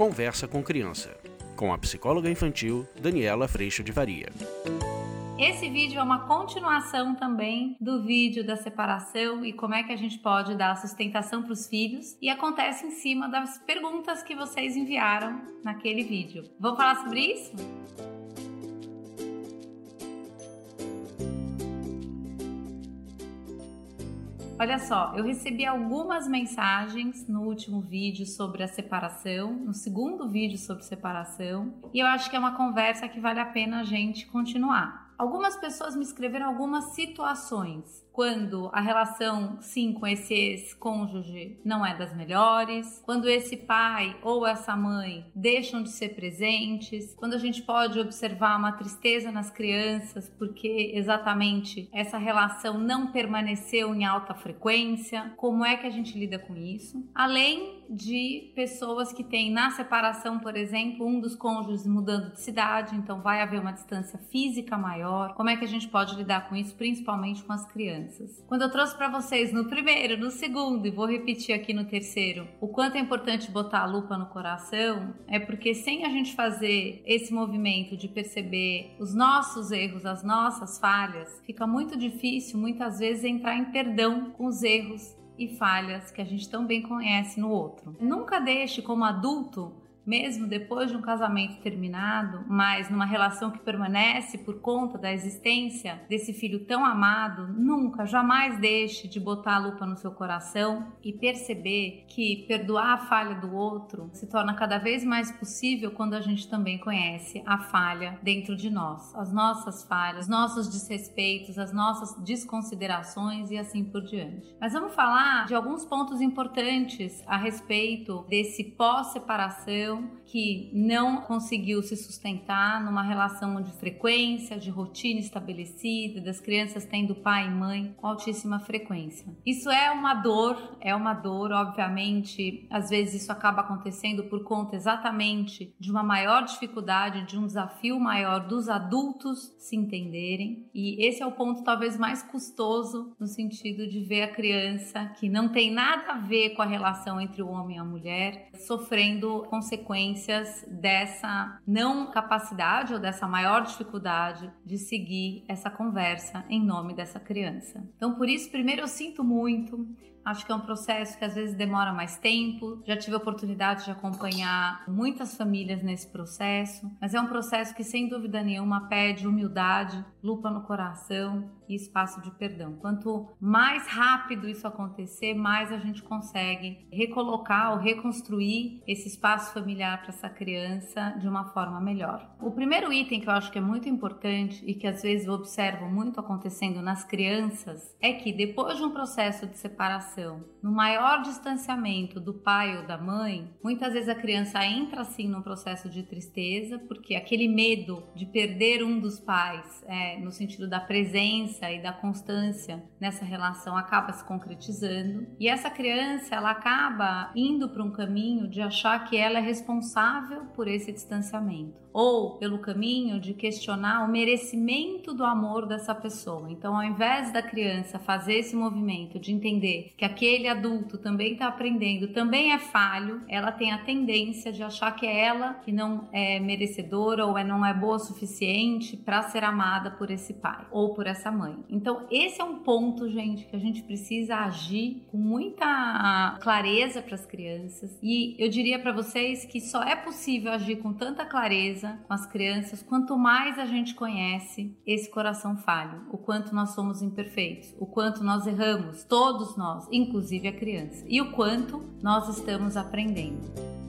Conversa com Criança, com a psicóloga infantil Daniela Freixo de Varia. Esse vídeo é uma continuação também do vídeo da separação e como é que a gente pode dar sustentação para os filhos e acontece em cima das perguntas que vocês enviaram naquele vídeo. Vamos falar sobre isso? Olha só, eu recebi algumas mensagens no último vídeo sobre a separação, no segundo vídeo sobre separação, e eu acho que é uma conversa que vale a pena a gente continuar. Algumas pessoas me escreveram algumas situações quando a relação, sim, com esse ex-cônjuge não é das melhores, quando esse pai ou essa mãe deixam de ser presentes, quando a gente pode observar uma tristeza nas crianças porque exatamente essa relação não permaneceu em alta frequência, como é que a gente lida com isso? Além de pessoas que têm na separação, por exemplo, um dos cônjuges mudando de cidade, então vai haver uma distância física maior, como é que a gente pode lidar com isso, principalmente com as crianças. Quando eu trouxe para vocês no primeiro, no segundo e vou repetir aqui no terceiro, o quanto é importante botar a lupa no coração, é porque sem a gente fazer esse movimento de perceber os nossos erros, as nossas falhas, fica muito difícil muitas vezes entrar em perdão com os erros e falhas que a gente tão bem conhece no outro. Nunca deixe como adulto mesmo depois de um casamento terminado, mas numa relação que permanece por conta da existência desse filho tão amado, nunca, jamais deixe de botar a lupa no seu coração e perceber que perdoar a falha do outro se torna cada vez mais possível quando a gente também conhece a falha dentro de nós, as nossas falhas, nossos desrespeitos, as nossas desconsiderações e assim por diante. Mas vamos falar de alguns pontos importantes a respeito desse pós-separação que não conseguiu se sustentar numa relação de frequência, de rotina estabelecida, das crianças tendo pai e mãe com altíssima frequência. Isso é uma dor, é uma dor, obviamente, às vezes isso acaba acontecendo por conta exatamente de uma maior dificuldade, de um desafio maior dos adultos se entenderem, e esse é o ponto talvez mais custoso no sentido de ver a criança que não tem nada a ver com a relação entre o homem e a mulher sofrendo consequências consequências dessa não capacidade ou dessa maior dificuldade de seguir essa conversa em nome dessa criança. Então, por isso, primeiro eu sinto muito, Acho que é um processo que às vezes demora mais tempo. Já tive a oportunidade de acompanhar muitas famílias nesse processo, mas é um processo que sem dúvida nenhuma pede humildade, lupa no coração e espaço de perdão. Quanto mais rápido isso acontecer, mais a gente consegue recolocar ou reconstruir esse espaço familiar para essa criança de uma forma melhor. O primeiro item que eu acho que é muito importante e que às vezes eu observo muito acontecendo nas crianças é que depois de um processo de separação no maior distanciamento do pai ou da mãe, muitas vezes a criança entra assim num processo de tristeza, porque aquele medo de perder um dos pais, é, no sentido da presença e da constância nessa relação, acaba se concretizando. E essa criança, ela acaba indo para um caminho de achar que ela é responsável por esse distanciamento ou pelo caminho de questionar o merecimento do amor dessa pessoa. Então, ao invés da criança fazer esse movimento de entender que aquele adulto também está aprendendo, também é falho, ela tem a tendência de achar que é ela que não é merecedora ou é, não é boa o suficiente para ser amada por esse pai ou por essa mãe. Então, esse é um ponto, gente, que a gente precisa agir com muita clareza para as crianças. E eu diria para vocês que só é possível agir com tanta clareza com as crianças, quanto mais a gente conhece esse coração falho, o quanto nós somos imperfeitos, o quanto nós erramos, todos nós, inclusive a criança, e o quanto nós estamos aprendendo.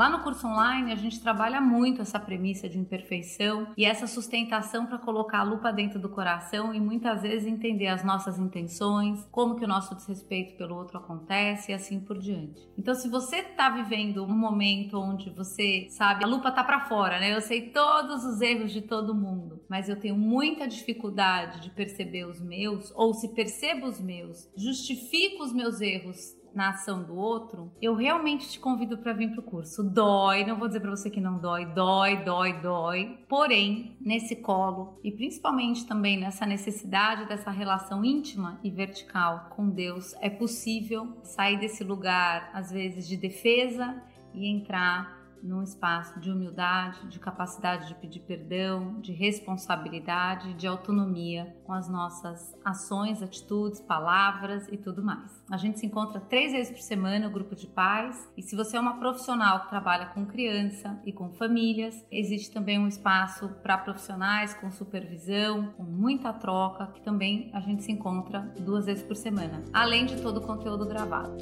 Lá no curso online, a gente trabalha muito essa premissa de imperfeição e essa sustentação para colocar a lupa dentro do coração e muitas vezes entender as nossas intenções, como que o nosso desrespeito pelo outro acontece e assim por diante. Então, se você está vivendo um momento onde você sabe, a lupa tá para fora, né? Eu sei todos os erros de todo mundo, mas eu tenho muita dificuldade de perceber os meus, ou se percebo os meus, justifico os meus erros na ação do outro, eu realmente te convido para vir para o curso. Dói, não vou dizer para você que não dói, dói, dói, dói. Porém, nesse colo e principalmente também nessa necessidade dessa relação íntima e vertical com Deus, é possível sair desse lugar, às vezes, de defesa e entrar num espaço de humildade, de capacidade de pedir perdão, de responsabilidade, de autonomia com as nossas ações, atitudes, palavras e tudo mais. A gente se encontra três vezes por semana no grupo de pais e se você é uma profissional que trabalha com criança e com famílias, existe também um espaço para profissionais com supervisão, com muita troca, que também a gente se encontra duas vezes por semana, além de todo o conteúdo gravado.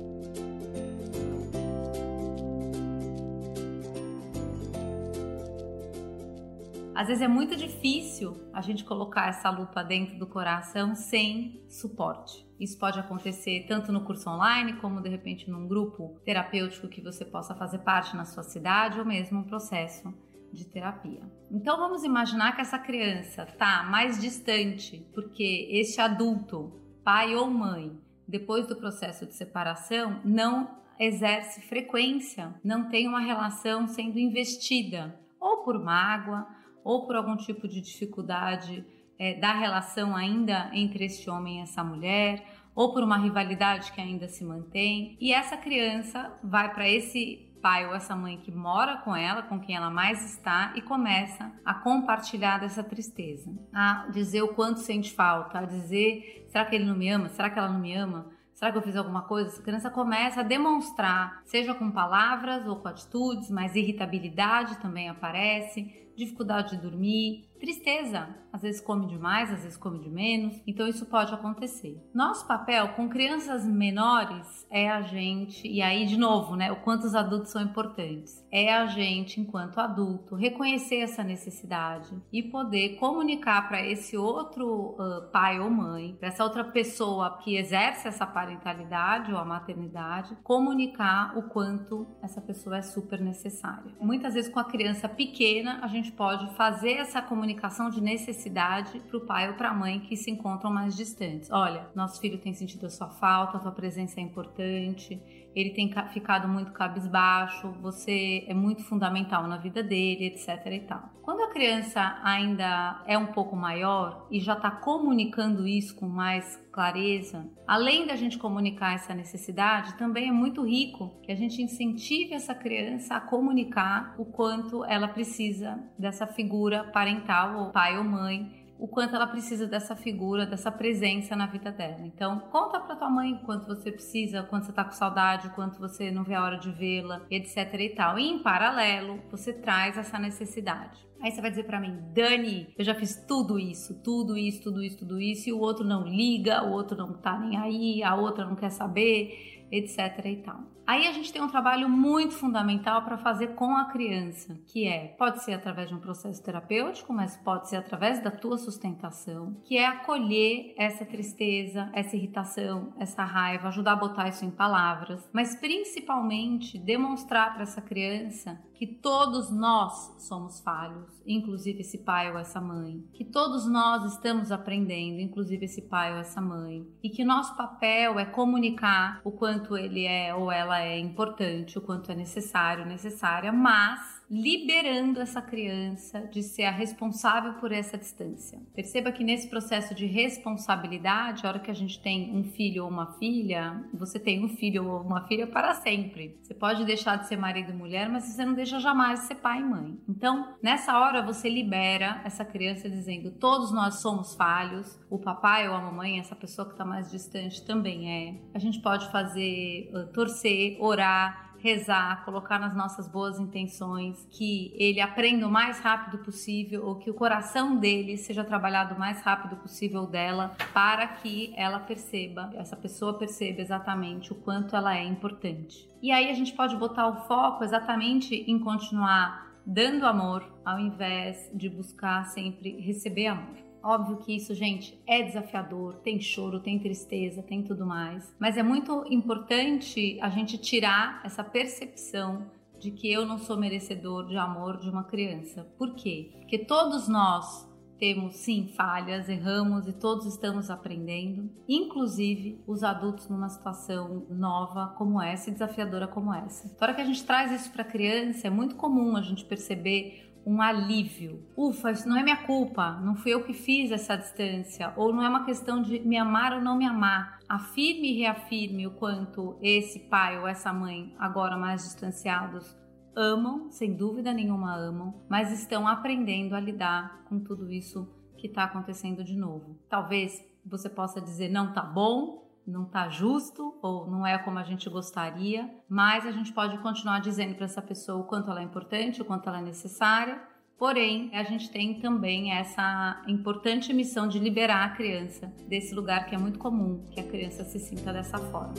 Às vezes é muito difícil a gente colocar essa lupa dentro do coração sem suporte. Isso pode acontecer tanto no curso online, como de repente num grupo terapêutico que você possa fazer parte na sua cidade, ou mesmo um processo de terapia. Então vamos imaginar que essa criança está mais distante, porque este adulto, pai ou mãe, depois do processo de separação, não exerce frequência, não tem uma relação sendo investida, ou por mágoa, ou por algum tipo de dificuldade é, da relação ainda entre este homem e essa mulher, ou por uma rivalidade que ainda se mantém. E essa criança vai para esse pai ou essa mãe que mora com ela, com quem ela mais está, e começa a compartilhar dessa tristeza, a dizer o quanto sente falta, a dizer: será que ele não me ama? Será que ela não me ama? Será que eu fiz alguma coisa? Essa criança começa a demonstrar, seja com palavras ou com atitudes, mas irritabilidade também aparece, dificuldade de dormir, tristeza. Às vezes come demais, às vezes come de menos. Então isso pode acontecer. Nosso papel com crianças menores é a gente, e aí de novo, né, o quanto os adultos são importantes. É a gente, enquanto adulto, reconhecer essa necessidade e poder comunicar para esse outro uh, pai ou mãe, para essa outra pessoa que exerce essa parentalidade ou a maternidade, comunicar o quanto essa pessoa é super necessária. Muitas vezes com a criança pequena, a gente pode fazer essa comunicação de necessidade para o pai ou para a mãe que se encontram mais distantes. Olha, nosso filho tem sentido a sua falta, a tua presença é importante, ele tem ficado muito cabisbaixo, você é muito fundamental na vida dele, etc e tal. Quando a criança ainda é um pouco maior e já está comunicando isso com mais clareza, além da gente comunicar essa necessidade, também é muito rico que a gente incentive essa criança a comunicar o quanto ela precisa dessa figura parental, ou pai ou mãe, o quanto ela precisa dessa figura, dessa presença na vida dela. Então, conta para tua mãe quanto você precisa, quanto você tá com saudade, quanto você não vê a hora de vê-la, etc e tal. E em paralelo, você traz essa necessidade. Aí você vai dizer para mim, Dani, eu já fiz tudo isso, tudo isso, tudo isso, tudo isso, e o outro não liga, o outro não tá nem aí, a outra não quer saber, etc e tal. Aí a gente tem um trabalho muito fundamental para fazer com a criança, que é, pode ser através de um processo terapêutico, mas pode ser através da tua sustentação, que é acolher essa tristeza, essa irritação, essa raiva, ajudar a botar isso em palavras, mas principalmente demonstrar para essa criança que todos nós somos falhos, inclusive esse pai ou essa mãe, que todos nós estamos aprendendo, inclusive esse pai ou essa mãe, e que nosso papel é comunicar o quanto ele é ou ela é importante, o quanto é necessário, necessária, mas liberando essa criança de ser a responsável por essa distância. Perceba que nesse processo de responsabilidade, a hora que a gente tem um filho ou uma filha, você tem um filho ou uma filha para sempre. Você pode deixar de ser marido e mulher, mas você não deixa jamais de ser pai e mãe. Então, nessa hora você libera essa criança dizendo: todos nós somos falhos, o papai ou a mamãe, essa pessoa que está mais distante também é. A gente pode fazer, torcer, orar, rezar, colocar nas nossas boas intenções, que ele aprenda o mais rápido possível ou que o coração dele seja trabalhado o mais rápido possível dela, para que ela perceba, essa pessoa perceba exatamente o quanto ela é importante. E aí a gente pode botar o foco exatamente em continuar dando amor ao invés de buscar sempre receber amor. Óbvio que isso, gente, é desafiador, tem choro, tem tristeza, tem tudo mais, mas é muito importante a gente tirar essa percepção de que eu não sou merecedor de amor de uma criança. Por quê? Porque todos nós temos sim falhas, erramos e todos estamos aprendendo, inclusive os adultos numa situação nova como essa e desafiadora como essa. Na hora que a gente traz isso para a criança, é muito comum a gente perceber um alívio. Ufa, isso não é minha culpa, não fui eu que fiz essa distância, ou não é uma questão de me amar ou não me amar. Afirme e reafirme o quanto esse pai ou essa mãe, agora mais distanciados, amam, sem dúvida nenhuma amam, mas estão aprendendo a lidar com tudo isso que está acontecendo de novo. Talvez você possa dizer não tá bom, não tá justo ou não é como a gente gostaria, mas a gente pode continuar dizendo para essa pessoa o quanto ela é importante, o quanto ela é necessária. Porém, a gente tem também essa importante missão de liberar a criança desse lugar que é muito comum que a criança se sinta dessa forma.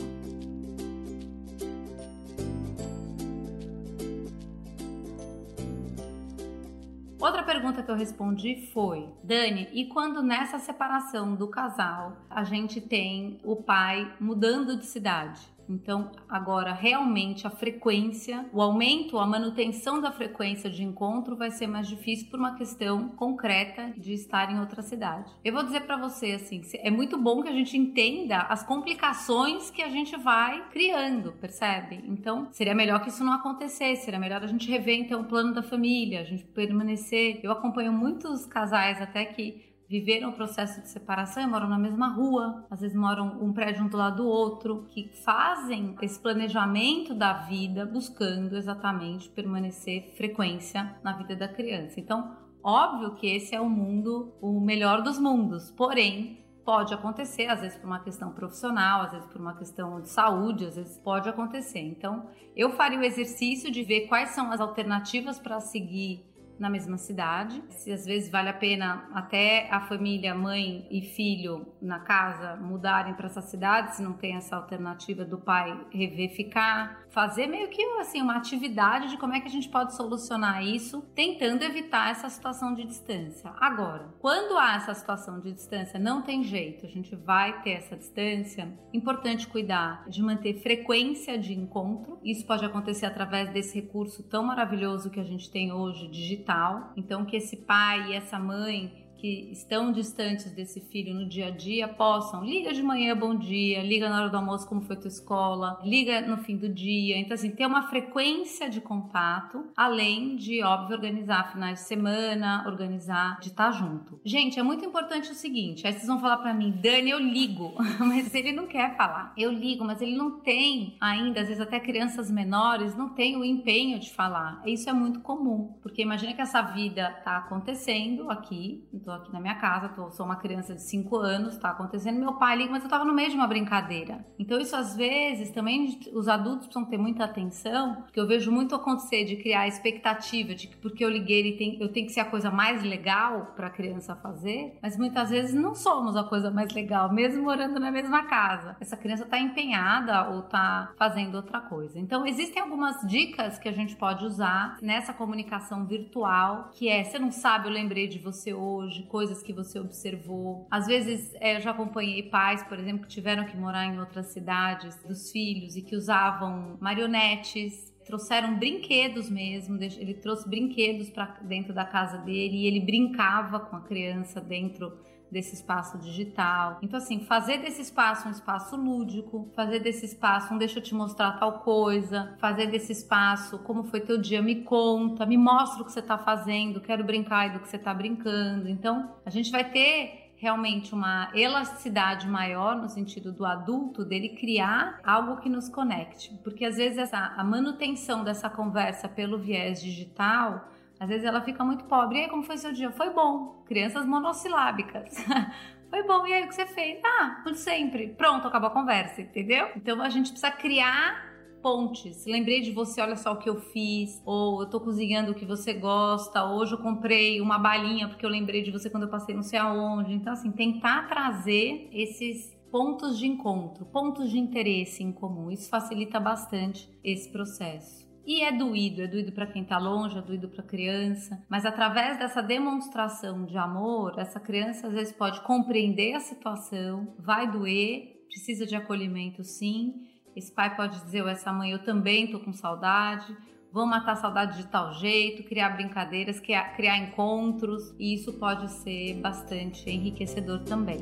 Outra pergunta que eu respondi foi: Dani, e quando nessa separação do casal a gente tem o pai mudando de cidade? Então, agora realmente a frequência, o aumento, a manutenção da frequência de encontro vai ser mais difícil por uma questão concreta de estar em outra cidade. Eu vou dizer para você assim, é muito bom que a gente entenda as complicações que a gente vai criando, percebe? Então, seria melhor que isso não acontecesse, seria melhor a gente rever então o plano da família, a gente permanecer. Eu acompanho muitos casais até que viveram o processo de separação e moram na mesma rua, às vezes moram um prédio um do lado do outro, que fazem esse planejamento da vida buscando exatamente permanecer frequência na vida da criança. Então, óbvio que esse é o mundo, o melhor dos mundos, porém, pode acontecer, às vezes por uma questão profissional, às vezes por uma questão de saúde, às vezes pode acontecer. Então, eu faria o exercício de ver quais são as alternativas para seguir na mesma cidade. Se às vezes vale a pena até a família, mãe e filho na casa mudarem para essa cidade, se não tem essa alternativa do pai rever ficar, fazer meio que assim uma atividade de como é que a gente pode solucionar isso, tentando evitar essa situação de distância. Agora, quando há essa situação de distância, não tem jeito, a gente vai ter essa distância. Importante cuidar de manter frequência de encontro. Isso pode acontecer através desse recurso tão maravilhoso que a gente tem hoje digital então, que esse pai e essa mãe que estão distantes desse filho no dia a dia possam liga de manhã, bom dia, liga na hora do almoço como foi tua escola, liga no fim do dia. Então assim, ter uma frequência de contato, além de óbvio organizar finais de semana, organizar de estar junto. Gente, é muito importante o seguinte, aí vocês vão falar para mim, Dani, eu ligo, mas ele não quer falar. Eu ligo, mas ele não tem ainda, às vezes até crianças menores não tem o empenho de falar. Isso é muito comum, porque imagina que essa vida tá acontecendo aqui, então tô aqui na minha casa, tô, sou uma criança de 5 anos, tá acontecendo, meu pai liga, mas eu tava no meio de uma brincadeira. Então isso às vezes também os adultos precisam ter muita atenção, porque eu vejo muito acontecer de criar expectativa de que porque eu liguei ele tem, eu tenho que ser a coisa mais legal para a criança fazer, mas muitas vezes não somos a coisa mais legal, mesmo morando na mesma casa. Essa criança tá empenhada ou tá fazendo outra coisa. Então existem algumas dicas que a gente pode usar nessa comunicação virtual, que é, você não sabe, eu lembrei de você hoje, de coisas que você observou. Às vezes, é, eu já acompanhei pais, por exemplo, que tiveram que morar em outras cidades dos filhos e que usavam marionetes trouxeram brinquedos mesmo. Ele trouxe brinquedos para dentro da casa dele e ele brincava com a criança dentro desse espaço digital. Então, assim, fazer desse espaço um espaço lúdico, fazer desse espaço um deixa eu te mostrar tal coisa, fazer desse espaço como foi teu dia, me conta, me mostra o que você está fazendo, quero brincar do que você está brincando. Então, a gente vai ter realmente uma elasticidade maior no sentido do adulto dele criar algo que nos conecte, porque às vezes essa, a manutenção dessa conversa pelo viés digital às vezes ela fica muito pobre. E aí, como foi seu dia? Foi bom. Crianças monossilábicas. foi bom. E aí, o que você fez? Ah, tudo sempre. Pronto, acabou a conversa, entendeu? Então a gente precisa criar pontes. Lembrei de você, olha só o que eu fiz, ou eu tô cozinhando o que você gosta, hoje eu comprei uma balinha porque eu lembrei de você quando eu passei não sei aonde. Então, assim, tentar trazer esses pontos de encontro, pontos de interesse em comum. Isso facilita bastante esse processo. E é doído, é doído para quem está longe, é doído para criança, mas através dessa demonstração de amor, essa criança às vezes pode compreender a situação, vai doer, precisa de acolhimento sim. Esse pai pode dizer, ou essa mãe, eu também estou com saudade, vão matar a saudade de tal jeito, criar brincadeiras, criar, criar encontros, e isso pode ser bastante enriquecedor também.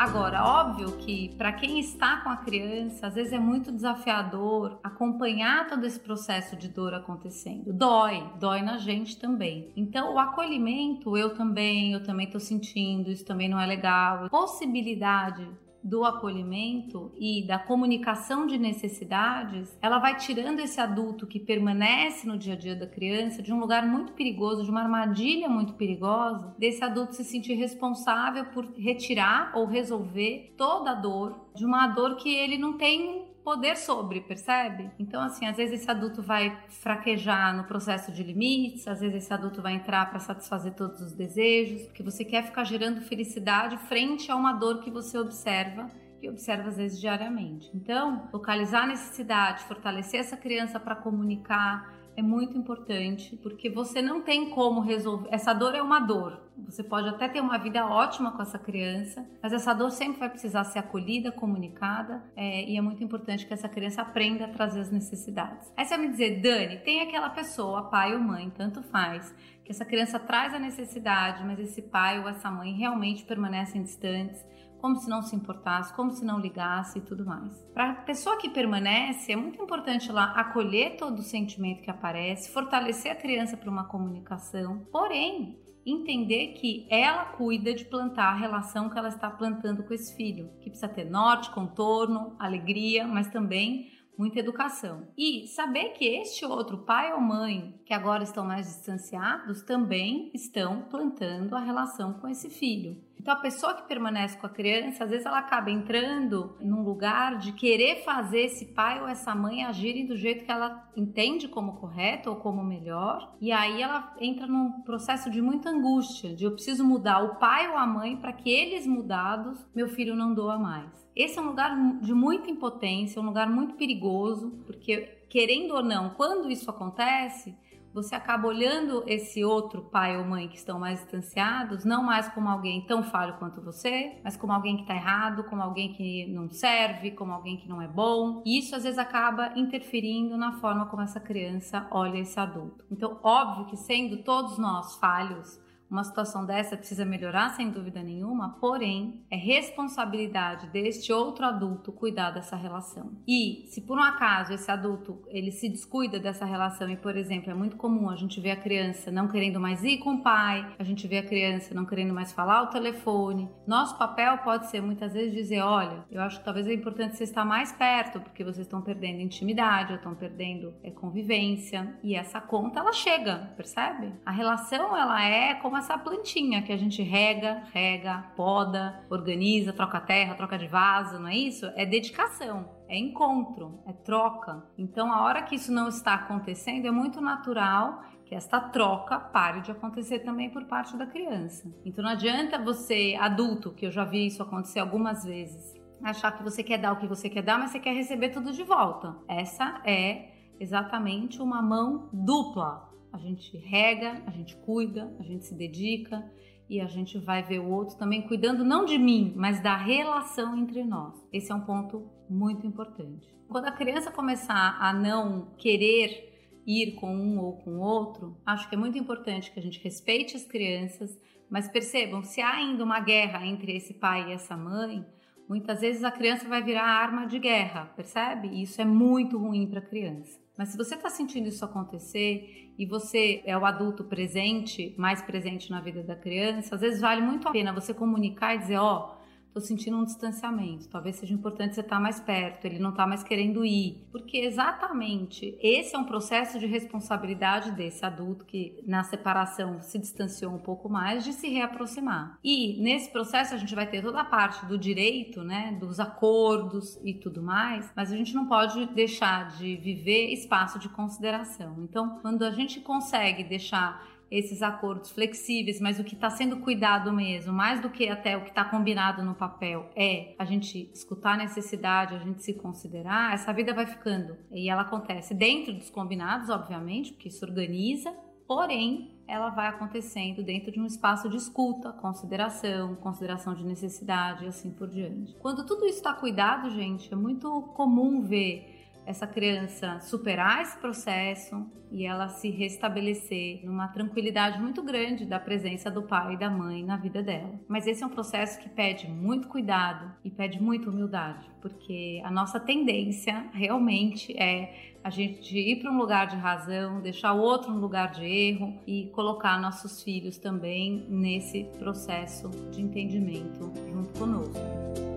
Agora, óbvio que para quem está com a criança, às vezes é muito desafiador acompanhar todo esse processo de dor acontecendo. Dói, dói na gente também. Então, o acolhimento, eu também, eu também estou sentindo, isso também não é legal. Possibilidade do acolhimento e da comunicação de necessidades, ela vai tirando esse adulto que permanece no dia a dia da criança de um lugar muito perigoso, de uma armadilha muito perigosa, desse adulto se sentir responsável por retirar ou resolver toda a dor de uma dor que ele não tem poder sobre, percebe? Então, assim, às vezes esse adulto vai fraquejar no processo de limites, às vezes esse adulto vai entrar para satisfazer todos os desejos, porque você quer ficar gerando felicidade frente a uma dor que você observa que observa às vezes diariamente. Então, localizar a necessidade, fortalecer essa criança para comunicar, é muito importante, porque você não tem como resolver. Essa dor é uma dor. Você pode até ter uma vida ótima com essa criança, mas essa dor sempre vai precisar ser acolhida, comunicada, é, e é muito importante que essa criança aprenda a trazer as necessidades. Aí você vai me dizer, Dani, tem aquela pessoa, pai ou mãe, tanto faz, que essa criança traz a necessidade, mas esse pai ou essa mãe realmente permanecem distantes como se não se importasse, como se não ligasse e tudo mais. Para a pessoa que permanece, é muito importante lá acolher todo o sentimento que aparece, fortalecer a criança para uma comunicação, porém, entender que ela cuida de plantar a relação que ela está plantando com esse filho, que precisa ter norte, contorno, alegria, mas também muita educação. E saber que este outro pai ou mãe, que agora estão mais distanciados, também estão plantando a relação com esse filho. Então, a pessoa que permanece com a criança, às vezes ela acaba entrando num lugar de querer fazer esse pai ou essa mãe agirem do jeito que ela entende como correto ou como melhor, e aí ela entra num processo de muita angústia, de eu preciso mudar o pai ou a mãe para que eles mudados, meu filho não doa mais. Esse é um lugar de muita impotência, um lugar muito perigoso, porque querendo ou não, quando isso acontece, você acaba olhando esse outro pai ou mãe que estão mais distanciados, não mais como alguém tão falho quanto você, mas como alguém que está errado, como alguém que não serve, como alguém que não é bom. E isso às vezes acaba interferindo na forma como essa criança olha esse adulto. Então, óbvio que sendo todos nós falhos, uma situação dessa precisa melhorar sem dúvida nenhuma, porém é responsabilidade deste outro adulto cuidar dessa relação. E se por um acaso esse adulto ele se descuida dessa relação e, por exemplo, é muito comum a gente ver a criança não querendo mais ir com o pai, a gente vê a criança não querendo mais falar ao telefone, nosso papel pode ser muitas vezes dizer, olha, eu acho que talvez é importante você estar mais perto porque vocês estão perdendo intimidade, ou estão perdendo é, convivência e essa conta ela chega, percebe? A relação ela é como essa plantinha que a gente rega, rega, poda, organiza, troca terra, troca de vaso, não é isso? É dedicação, é encontro, é troca. Então, a hora que isso não está acontecendo, é muito natural que esta troca pare de acontecer também por parte da criança. Então, não adianta você, adulto, que eu já vi isso acontecer algumas vezes, achar que você quer dar o que você quer dar, mas você quer receber tudo de volta. Essa é exatamente uma mão dupla a gente rega, a gente cuida, a gente se dedica e a gente vai ver o outro também cuidando não de mim, mas da relação entre nós. Esse é um ponto muito importante. Quando a criança começar a não querer ir com um ou com outro, acho que é muito importante que a gente respeite as crianças, mas percebam, se há ainda uma guerra entre esse pai e essa mãe, muitas vezes a criança vai virar arma de guerra, percebe? E isso é muito ruim para a criança. Mas se você está sentindo isso acontecer e você é o adulto presente, mais presente na vida da criança, às vezes vale muito a pena você comunicar e dizer: ó, oh, estou sentindo um distanciamento. Talvez seja importante você estar tá mais perto, ele não está mais querendo ir. Porque exatamente esse é um processo de responsabilidade desse adulto que na separação se distanciou um pouco mais de se reaproximar. E nesse processo a gente vai ter toda a parte do direito, né, dos acordos e tudo mais, mas a gente não pode deixar de viver espaço de consideração. Então, quando a gente consegue deixar esses acordos flexíveis, mas o que está sendo cuidado mesmo, mais do que até o que está combinado no papel, é a gente escutar a necessidade, a gente se considerar, essa vida vai ficando. E ela acontece dentro dos combinados, obviamente, porque isso organiza, porém ela vai acontecendo dentro de um espaço de escuta, consideração, consideração de necessidade e assim por diante. Quando tudo isso está cuidado, gente, é muito comum ver essa criança superar esse processo e ela se restabelecer numa tranquilidade muito grande da presença do pai e da mãe na vida dela. Mas esse é um processo que pede muito cuidado e pede muita humildade, porque a nossa tendência realmente é a gente ir para um lugar de razão, deixar o outro no lugar de erro e colocar nossos filhos também nesse processo de entendimento junto conosco.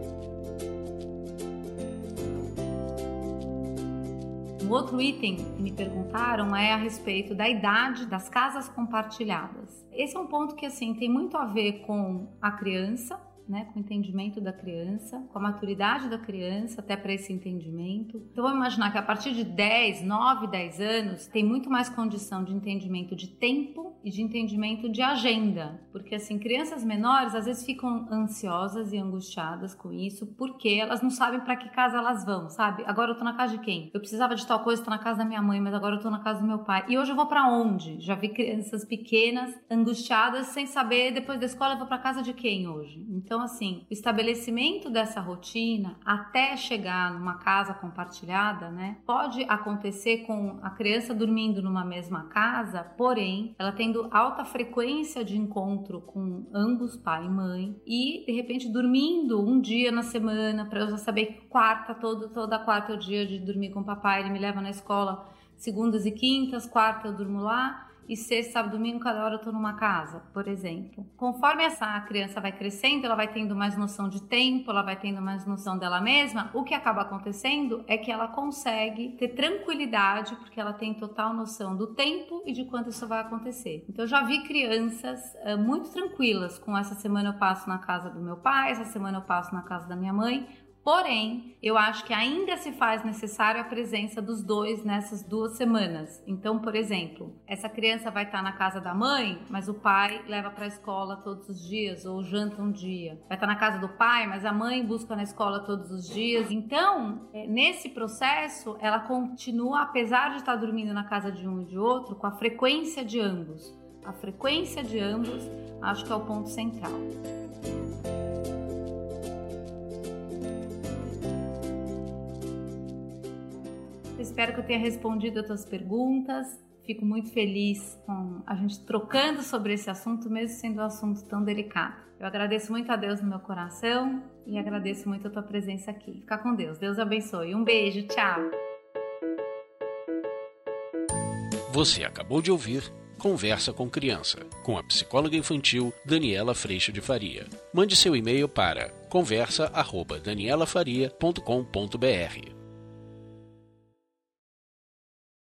Um outro item que me perguntaram é a respeito da idade das casas compartilhadas. Esse é um ponto que assim tem muito a ver com a criança, né, com o entendimento da criança, com a maturidade da criança, até para esse entendimento. Então, vamos imaginar que a partir de 10, 9, 10 anos, tem muito mais condição de entendimento de tempo e de entendimento de agenda. Porque, assim, crianças menores às vezes ficam ansiosas e angustiadas com isso, porque elas não sabem para que casa elas vão, sabe? Agora eu tô na casa de quem? Eu precisava de tal coisa, tô na casa da minha mãe, mas agora eu tô na casa do meu pai. E hoje eu vou para onde? Já vi crianças pequenas angustiadas sem saber depois da escola eu vou para casa de quem hoje. Então, então, assim, o estabelecimento dessa rotina até chegar numa casa compartilhada, né, pode acontecer com a criança dormindo numa mesma casa, porém, ela tendo alta frequência de encontro com ambos, pai e mãe, e de repente dormindo um dia na semana, para eu já saber que quarta, todo, toda quarta é o dia de dormir com o papai, ele me leva na escola segundas e quintas, quarta eu durmo lá e sexta, sábado, domingo, cada hora eu tô numa casa, por exemplo. Conforme essa criança vai crescendo, ela vai tendo mais noção de tempo, ela vai tendo mais noção dela mesma, o que acaba acontecendo é que ela consegue ter tranquilidade, porque ela tem total noção do tempo e de quando isso vai acontecer. Então eu já vi crianças uh, muito tranquilas com essa semana eu passo na casa do meu pai, essa semana eu passo na casa da minha mãe, Porém, eu acho que ainda se faz necessário a presença dos dois nessas duas semanas. Então, por exemplo, essa criança vai estar na casa da mãe, mas o pai leva para a escola todos os dias ou janta um dia. Vai estar na casa do pai, mas a mãe busca na escola todos os dias. Então, é, nesse processo, ela continua, apesar de estar dormindo na casa de um e de outro, com a frequência de ambos. A frequência de ambos, acho que é o ponto central. Espero que eu tenha respondido as tuas perguntas. Fico muito feliz com a gente trocando sobre esse assunto, mesmo sendo um assunto tão delicado. Eu agradeço muito a Deus no meu coração e agradeço muito a tua presença aqui. Fica com Deus. Deus abençoe. Um beijo. Tchau. Você acabou de ouvir Conversa com Criança, com a psicóloga infantil Daniela Freixo de Faria. Mande seu e-mail para conversa@danielafaria.com.br.